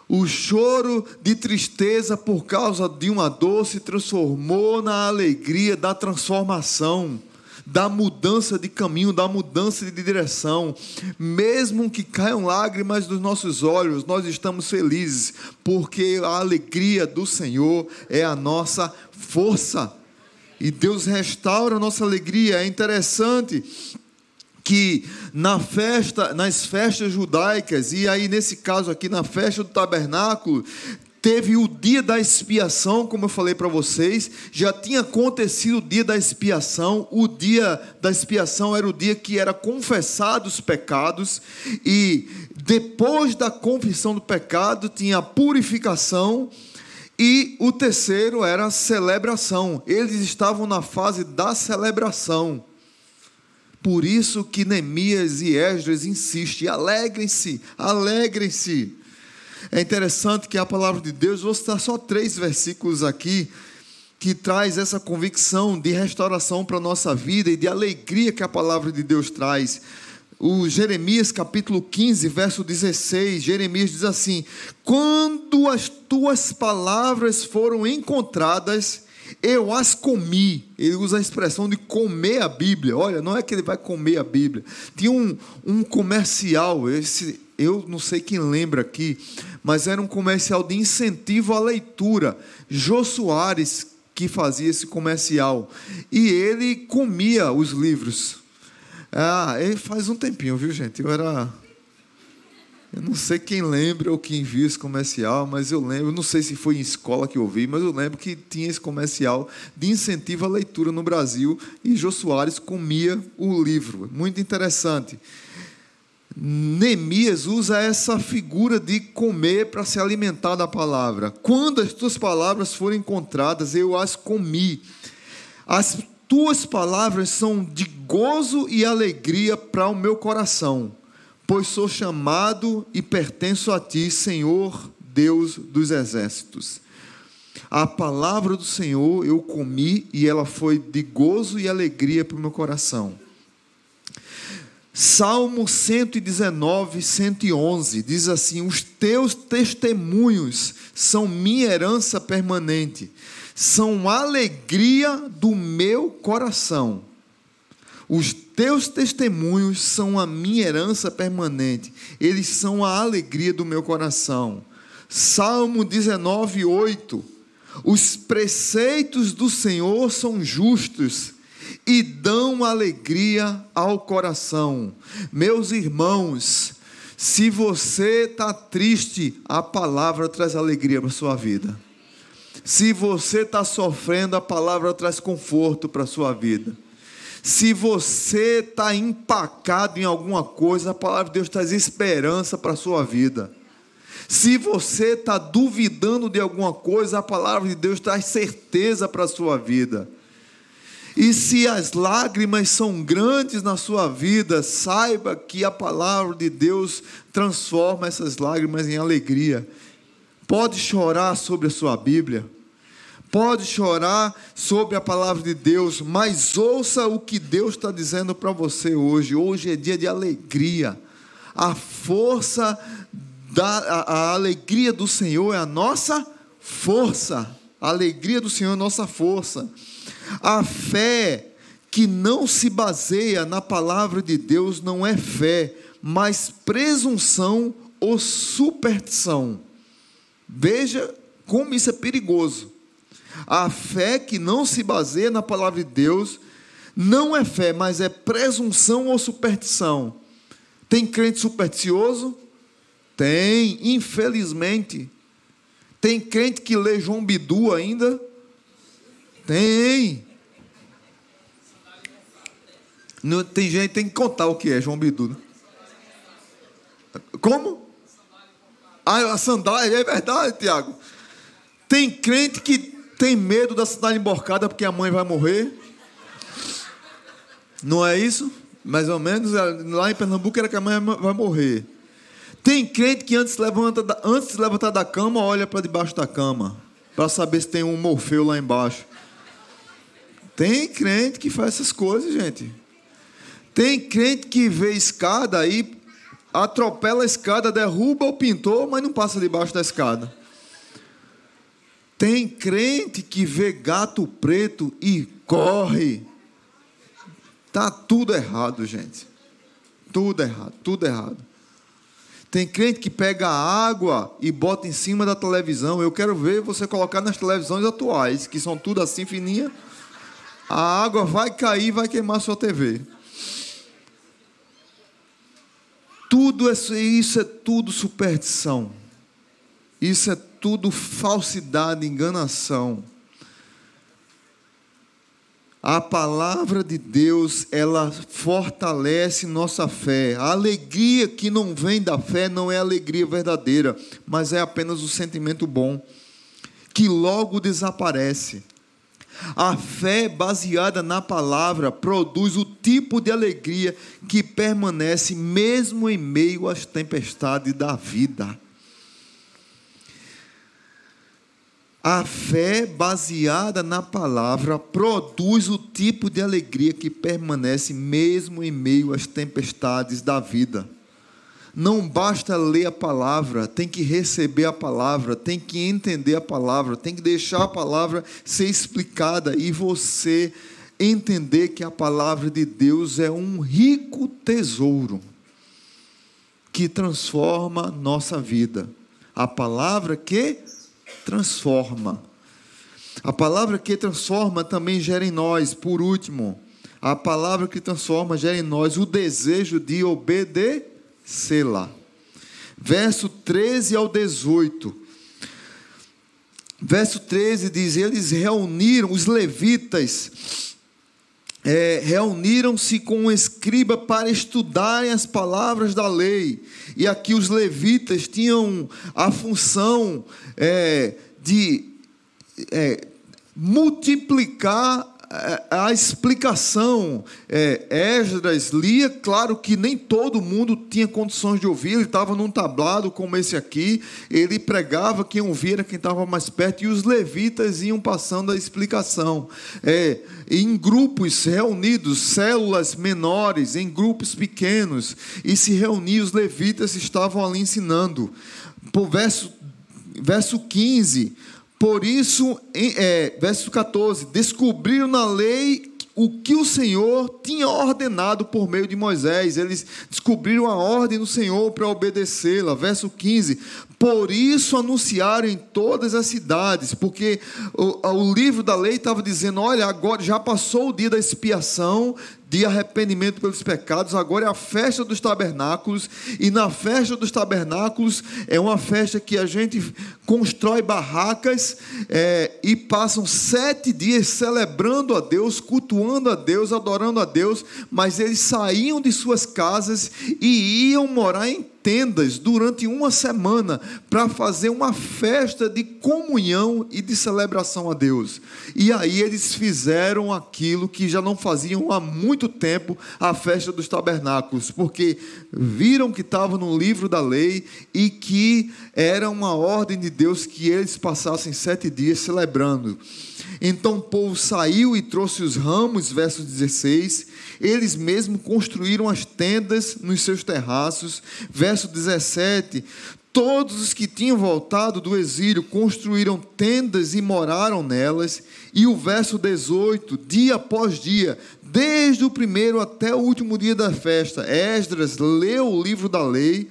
O choro de tristeza por causa de uma dor se transformou na alegria da transformação, da mudança de caminho, da mudança de direção. Mesmo que caiam lágrimas dos nossos olhos, nós estamos felizes, porque a alegria do Senhor é a nossa força. E Deus restaura a nossa alegria. É interessante que na festa, nas festas judaicas, e aí nesse caso aqui na festa do tabernáculo, teve o dia da expiação, como eu falei para vocês, já tinha acontecido o dia da expiação. O dia da expiação era o dia que era confessado os pecados e depois da confissão do pecado tinha a purificação e o terceiro era a celebração. Eles estavam na fase da celebração. Por isso que Neemias e Esdras insistem: alegrem-se, alegrem-se. É interessante que a palavra de Deus, vou citar só três versículos aqui, que traz essa convicção de restauração para a nossa vida e de alegria que a palavra de Deus traz. O Jeremias capítulo 15, verso 16, Jeremias diz assim: Quando as tuas palavras foram encontradas, eu as comi. Ele usa a expressão de comer a Bíblia. Olha, não é que ele vai comer a Bíblia. Tinha um, um comercial, esse, eu não sei quem lembra aqui, mas era um comercial de incentivo à leitura. Jô Soares que fazia esse comercial. E ele comia os livros. Ah, faz um tempinho, viu, gente? Eu era eu não sei quem lembra ou quem viu esse comercial, mas eu lembro, não sei se foi em escola que eu vi, mas eu lembro que tinha esse comercial de incentivo à leitura no Brasil e Jô Soares comia o livro. Muito interessante. Neemias usa essa figura de comer para se alimentar da palavra. Quando as tuas palavras forem encontradas, eu as comi. As tuas palavras são de gozo e alegria para o meu coração pois sou chamado e pertenço a ti, Senhor Deus dos exércitos. A palavra do Senhor eu comi e ela foi de gozo e alegria para o meu coração. Salmo 119, 111 diz assim: Os teus testemunhos são minha herança permanente, são alegria do meu coração. Os teus testemunhos são a minha herança permanente, eles são a alegria do meu coração. Salmo 19, 8. Os preceitos do Senhor são justos e dão alegria ao coração. Meus irmãos, se você está triste, a palavra traz alegria para a sua vida. Se você está sofrendo, a palavra traz conforto para a sua vida. Se você está empacado em alguma coisa, a palavra de Deus traz esperança para a sua vida. Se você está duvidando de alguma coisa, a palavra de Deus traz certeza para a sua vida. E se as lágrimas são grandes na sua vida, saiba que a palavra de Deus transforma essas lágrimas em alegria. Pode chorar sobre a sua Bíblia pode chorar sobre a palavra de Deus, mas ouça o que Deus está dizendo para você hoje. Hoje é dia de alegria. A força da a, a alegria do Senhor é a nossa força. A alegria do Senhor é a nossa força. A fé que não se baseia na palavra de Deus não é fé, mas presunção ou superstição. Veja como isso é perigoso. A fé que não se baseia na palavra de Deus não é fé, mas é presunção ou superstição. Tem crente supersticioso? Tem, infelizmente. Tem crente que lê João Bidu ainda? Tem. Tem gente que tem que contar o que é João Bidu. Né? Como? Ah, a sandália, é verdade, Tiago. Tem crente que tem medo da cidade emborcada porque a mãe vai morrer? Não é isso? Mais ou menos, lá em Pernambuco era que a mãe vai morrer. Tem crente que antes, levanta, antes de levantar da cama, olha para debaixo da cama, para saber se tem um morfeu lá embaixo. Tem crente que faz essas coisas, gente. Tem crente que vê escada aí, atropela a escada, derruba o pintor, mas não passa debaixo da escada. Tem crente que vê gato preto e corre. Tá tudo errado, gente. Tudo errado, tudo errado. Tem crente que pega água e bota em cima da televisão. Eu quero ver você colocar nas televisões atuais, que são tudo assim fininha. A água vai cair, vai queimar sua TV. Tudo isso é tudo superstição. Isso é tudo falsidade, enganação. A palavra de Deus, ela fortalece nossa fé. A alegria que não vem da fé não é alegria verdadeira, mas é apenas o sentimento bom, que logo desaparece. A fé baseada na palavra produz o tipo de alegria que permanece mesmo em meio às tempestades da vida. A fé baseada na palavra produz o tipo de alegria que permanece mesmo em meio às tempestades da vida. Não basta ler a palavra, tem que receber a palavra, tem que entender a palavra, tem que deixar a palavra ser explicada e você entender que a palavra de Deus é um rico tesouro que transforma nossa vida. A palavra que transforma. A palavra que transforma também gera em nós, por último, a palavra que transforma gera em nós o desejo de obedecer Sela. Verso 13 ao 18. Verso 13 diz: Eles reuniram, os levitas, é, reuniram-se com o escriba para estudarem as palavras da lei. E aqui os levitas tinham a função é, de é, multiplicar a explicação, é, Esdras lia, claro que nem todo mundo tinha condições de ouvir, ele estava num tablado como esse aqui, ele pregava, quem ouvia era quem estava mais perto, e os levitas iam passando a explicação. É, em grupos reunidos, células menores, em grupos pequenos, e se reuniam, os levitas estavam ali ensinando. Por verso, verso 15 por isso, em, é, verso 14: descobriram na lei o que o Senhor tinha ordenado por meio de Moisés. Eles descobriram a ordem do Senhor para obedecê-la. Verso 15: Por isso anunciaram em todas as cidades, porque o, o livro da lei estava dizendo: olha, agora já passou o dia da expiação, de arrependimento pelos pecados, agora é a festa dos tabernáculos, e na festa dos tabernáculos é uma festa que a gente constrói barracas é, e passam sete dias celebrando a Deus, cultuando a Deus, adorando a Deus, mas eles saíam de suas casas e iam morar em tendas durante uma semana para fazer uma festa de comunhão e de celebração a Deus. E aí eles fizeram aquilo que já não faziam há muito tempo, a festa dos tabernáculos, porque viram que estava no livro da lei e que era uma ordem de Deus que eles passassem sete dias celebrando. Então o povo saiu e trouxe os ramos, verso 16. Eles mesmos construíram as tendas nos seus terraços. Verso 17. Todos os que tinham voltado do exílio construíram tendas e moraram nelas. E o verso 18, dia após dia, desde o primeiro até o último dia da festa, Esdras leu o livro da lei.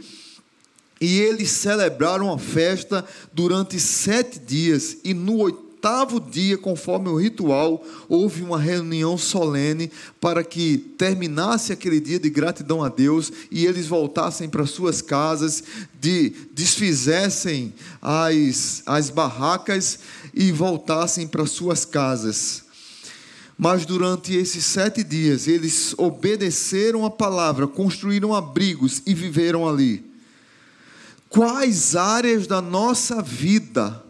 E eles celebraram a festa durante sete dias, e no oitavo oitavo dia, conforme o ritual, houve uma reunião solene para que terminasse aquele dia de gratidão a Deus e eles voltassem para suas casas, de, desfizessem as, as barracas e voltassem para suas casas. Mas durante esses sete dias, eles obedeceram a palavra, construíram abrigos e viveram ali. Quais áreas da nossa vida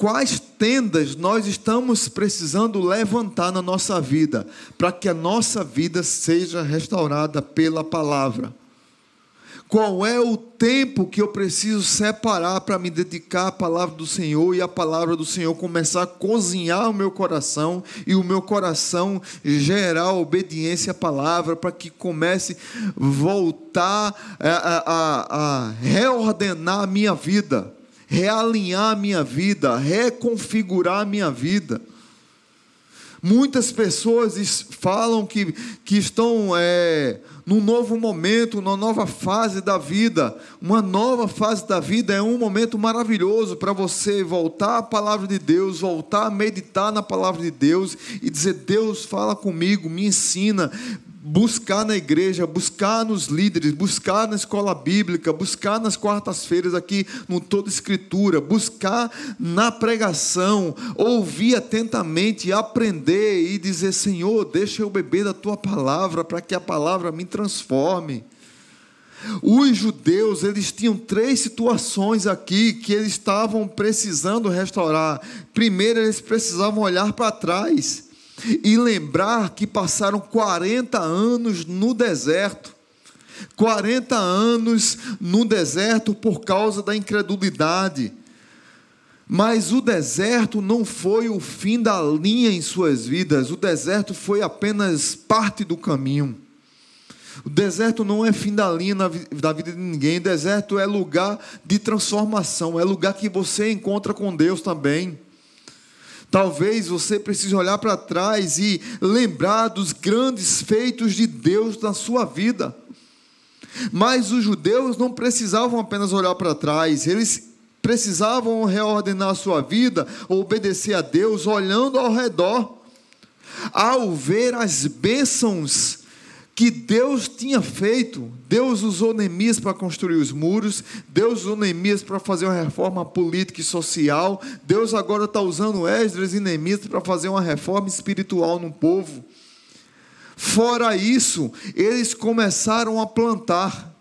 quais tendas nós estamos precisando levantar na nossa vida, para que a nossa vida seja restaurada pela palavra. Qual é o tempo que eu preciso separar para me dedicar à palavra do Senhor e a palavra do Senhor começar a cozinhar o meu coração e o meu coração gerar obediência à palavra para que comece a voltar a, a, a reordenar a minha vida, realinhar a minha vida, reconfigurar a minha vida. Muitas pessoas falam que, que estão é, num novo momento, numa nova fase da vida. Uma nova fase da vida é um momento maravilhoso para você voltar à palavra de Deus, voltar a meditar na palavra de Deus e dizer: Deus, fala comigo, me ensina, buscar na igreja, buscar nos líderes, buscar na escola bíblica, buscar nas quartas-feiras aqui no Toda Escritura, buscar na pregação, ouvir atentamente, aprender e dizer: Senhor, deixa eu beber da tua palavra para que a palavra me transforme. Os judeus, eles tinham três situações aqui que eles estavam precisando restaurar. Primeiro, eles precisavam olhar para trás e lembrar que passaram 40 anos no deserto. 40 anos no deserto por causa da incredulidade. Mas o deserto não foi o fim da linha em suas vidas, o deserto foi apenas parte do caminho. O deserto não é fim da linha na, da vida de ninguém, o deserto é lugar de transformação, é lugar que você encontra com Deus também. Talvez você precise olhar para trás e lembrar dos grandes feitos de Deus na sua vida. Mas os judeus não precisavam apenas olhar para trás, eles precisavam reordenar a sua vida, obedecer a Deus, olhando ao redor. Ao ver as bênçãos que Deus tinha feito. Deus usou Neemias para construir os muros, Deus usou Neemias para fazer uma reforma política e social, Deus agora está usando Esdras e Neemias para fazer uma reforma espiritual no povo. Fora isso, eles começaram a plantar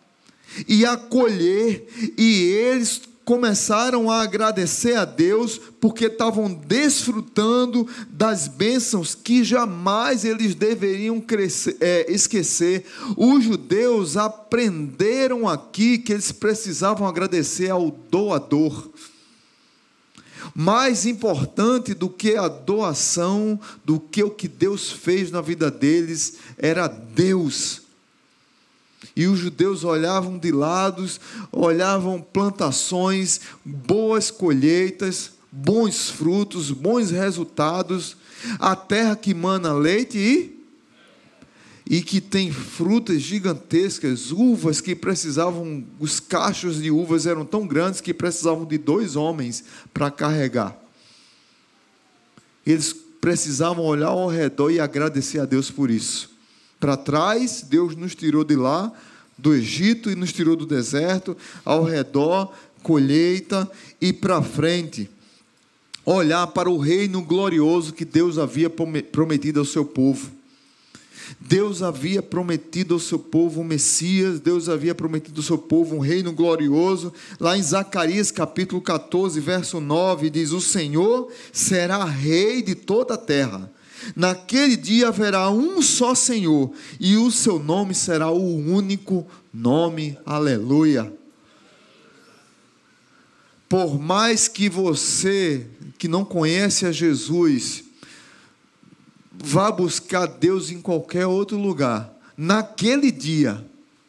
e a colher, e eles começaram a agradecer a Deus porque estavam desfrutando das bênçãos que jamais eles deveriam crescer, é, esquecer. Os judeus aprenderam aqui que eles precisavam agradecer ao doador. Mais importante do que a doação, do que o que Deus fez na vida deles, era Deus e os judeus olhavam de lados, olhavam plantações, boas colheitas, bons frutos, bons resultados, a terra que mana leite e e que tem frutas gigantescas, uvas que precisavam, os cachos de uvas eram tão grandes que precisavam de dois homens para carregar. Eles precisavam olhar ao redor e agradecer a Deus por isso. Para trás, Deus nos tirou de lá, do Egito, e nos tirou do deserto, ao redor, colheita, e para frente, olhar para o reino glorioso que Deus havia prometido ao seu povo. Deus havia prometido ao seu povo um Messias, Deus havia prometido ao seu povo um reino glorioso. Lá em Zacarias capítulo 14, verso 9, diz: O Senhor será rei de toda a terra Naquele dia haverá um só Senhor, e o seu nome será o único nome. Aleluia. Por mais que você, que não conhece a Jesus, vá buscar Deus em qualquer outro lugar, naquele dia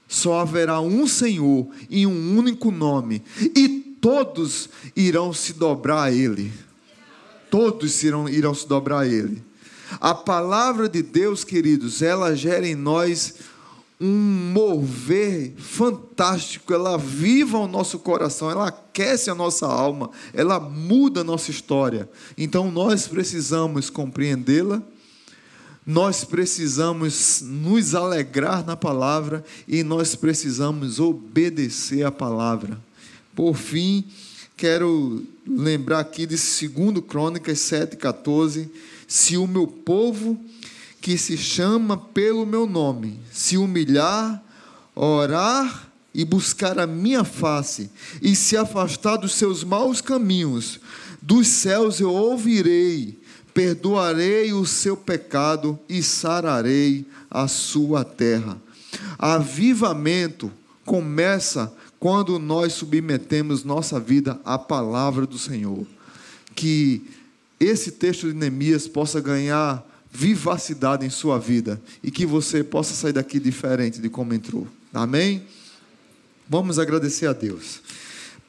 só haverá um Senhor e um único nome, e todos irão se dobrar a Ele. Todos irão, irão se dobrar a Ele. A palavra de Deus, queridos, ela gera em nós um mover fantástico, ela viva o nosso coração, ela aquece a nossa alma, ela muda a nossa história. Então nós precisamos compreendê-la, nós precisamos nos alegrar na palavra e nós precisamos obedecer a palavra. Por fim, quero lembrar aqui de 2 Crônicas 7,14 se o meu povo, que se chama pelo meu nome, se humilhar, orar e buscar a minha face, e se afastar dos seus maus caminhos, dos céus eu ouvirei, perdoarei o seu pecado e sararei a sua terra. Avivamento começa quando nós submetemos nossa vida à palavra do Senhor. Que esse texto de Neemias possa ganhar vivacidade em sua vida e que você possa sair daqui diferente de como entrou. Amém? Vamos agradecer a Deus.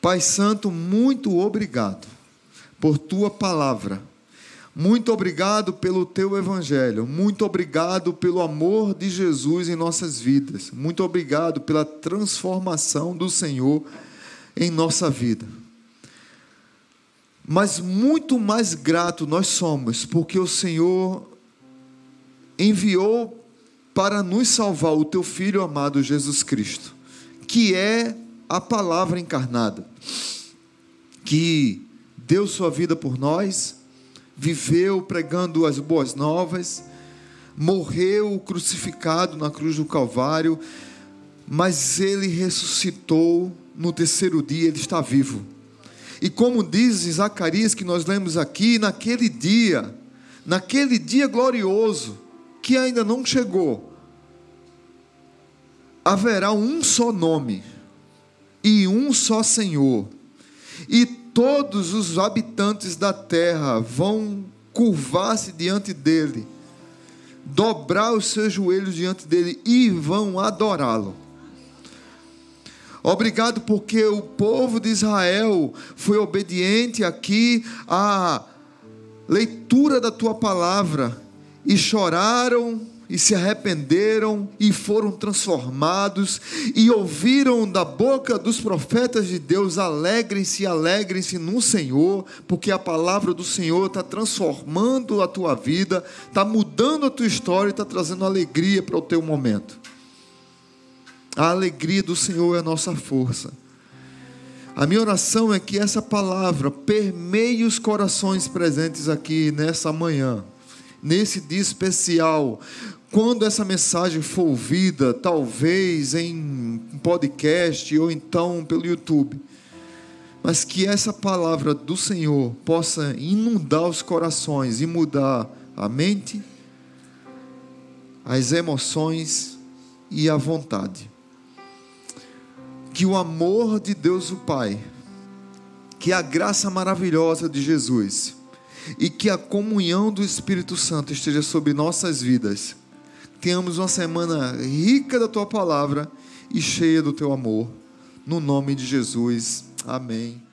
Pai Santo, muito obrigado por tua palavra. Muito obrigado pelo teu evangelho. Muito obrigado pelo amor de Jesus em nossas vidas. Muito obrigado pela transformação do Senhor em nossa vida. Mas muito mais grato nós somos porque o Senhor enviou para nos salvar o teu filho amado Jesus Cristo, que é a palavra encarnada, que deu sua vida por nós, viveu pregando as boas novas, morreu crucificado na cruz do Calvário, mas ele ressuscitou no terceiro dia, ele está vivo. E como diz Zacarias que nós lemos aqui, naquele dia, naquele dia glorioso, que ainda não chegou, haverá um só nome e um só Senhor, e todos os habitantes da terra vão curvar-se diante dele, dobrar os seus joelhos diante dele e vão adorá-lo. Obrigado porque o povo de Israel foi obediente aqui à leitura da tua palavra e choraram e se arrependeram e foram transformados e ouviram da boca dos profetas de Deus: alegrem-se, alegrem-se no Senhor, porque a palavra do Senhor está transformando a tua vida, está mudando a tua história e está trazendo alegria para o teu momento. A alegria do Senhor é a nossa força. A minha oração é que essa palavra permeie os corações presentes aqui nessa manhã nesse dia especial, quando essa mensagem for ouvida, talvez em podcast ou então pelo YouTube, mas que essa palavra do Senhor possa inundar os corações e mudar a mente, as emoções e a vontade. Que o amor de Deus o Pai, que a graça maravilhosa de Jesus, e que a comunhão do Espírito Santo esteja sobre nossas vidas. Tenhamos uma semana rica da tua palavra e cheia do teu amor. No nome de Jesus. Amém.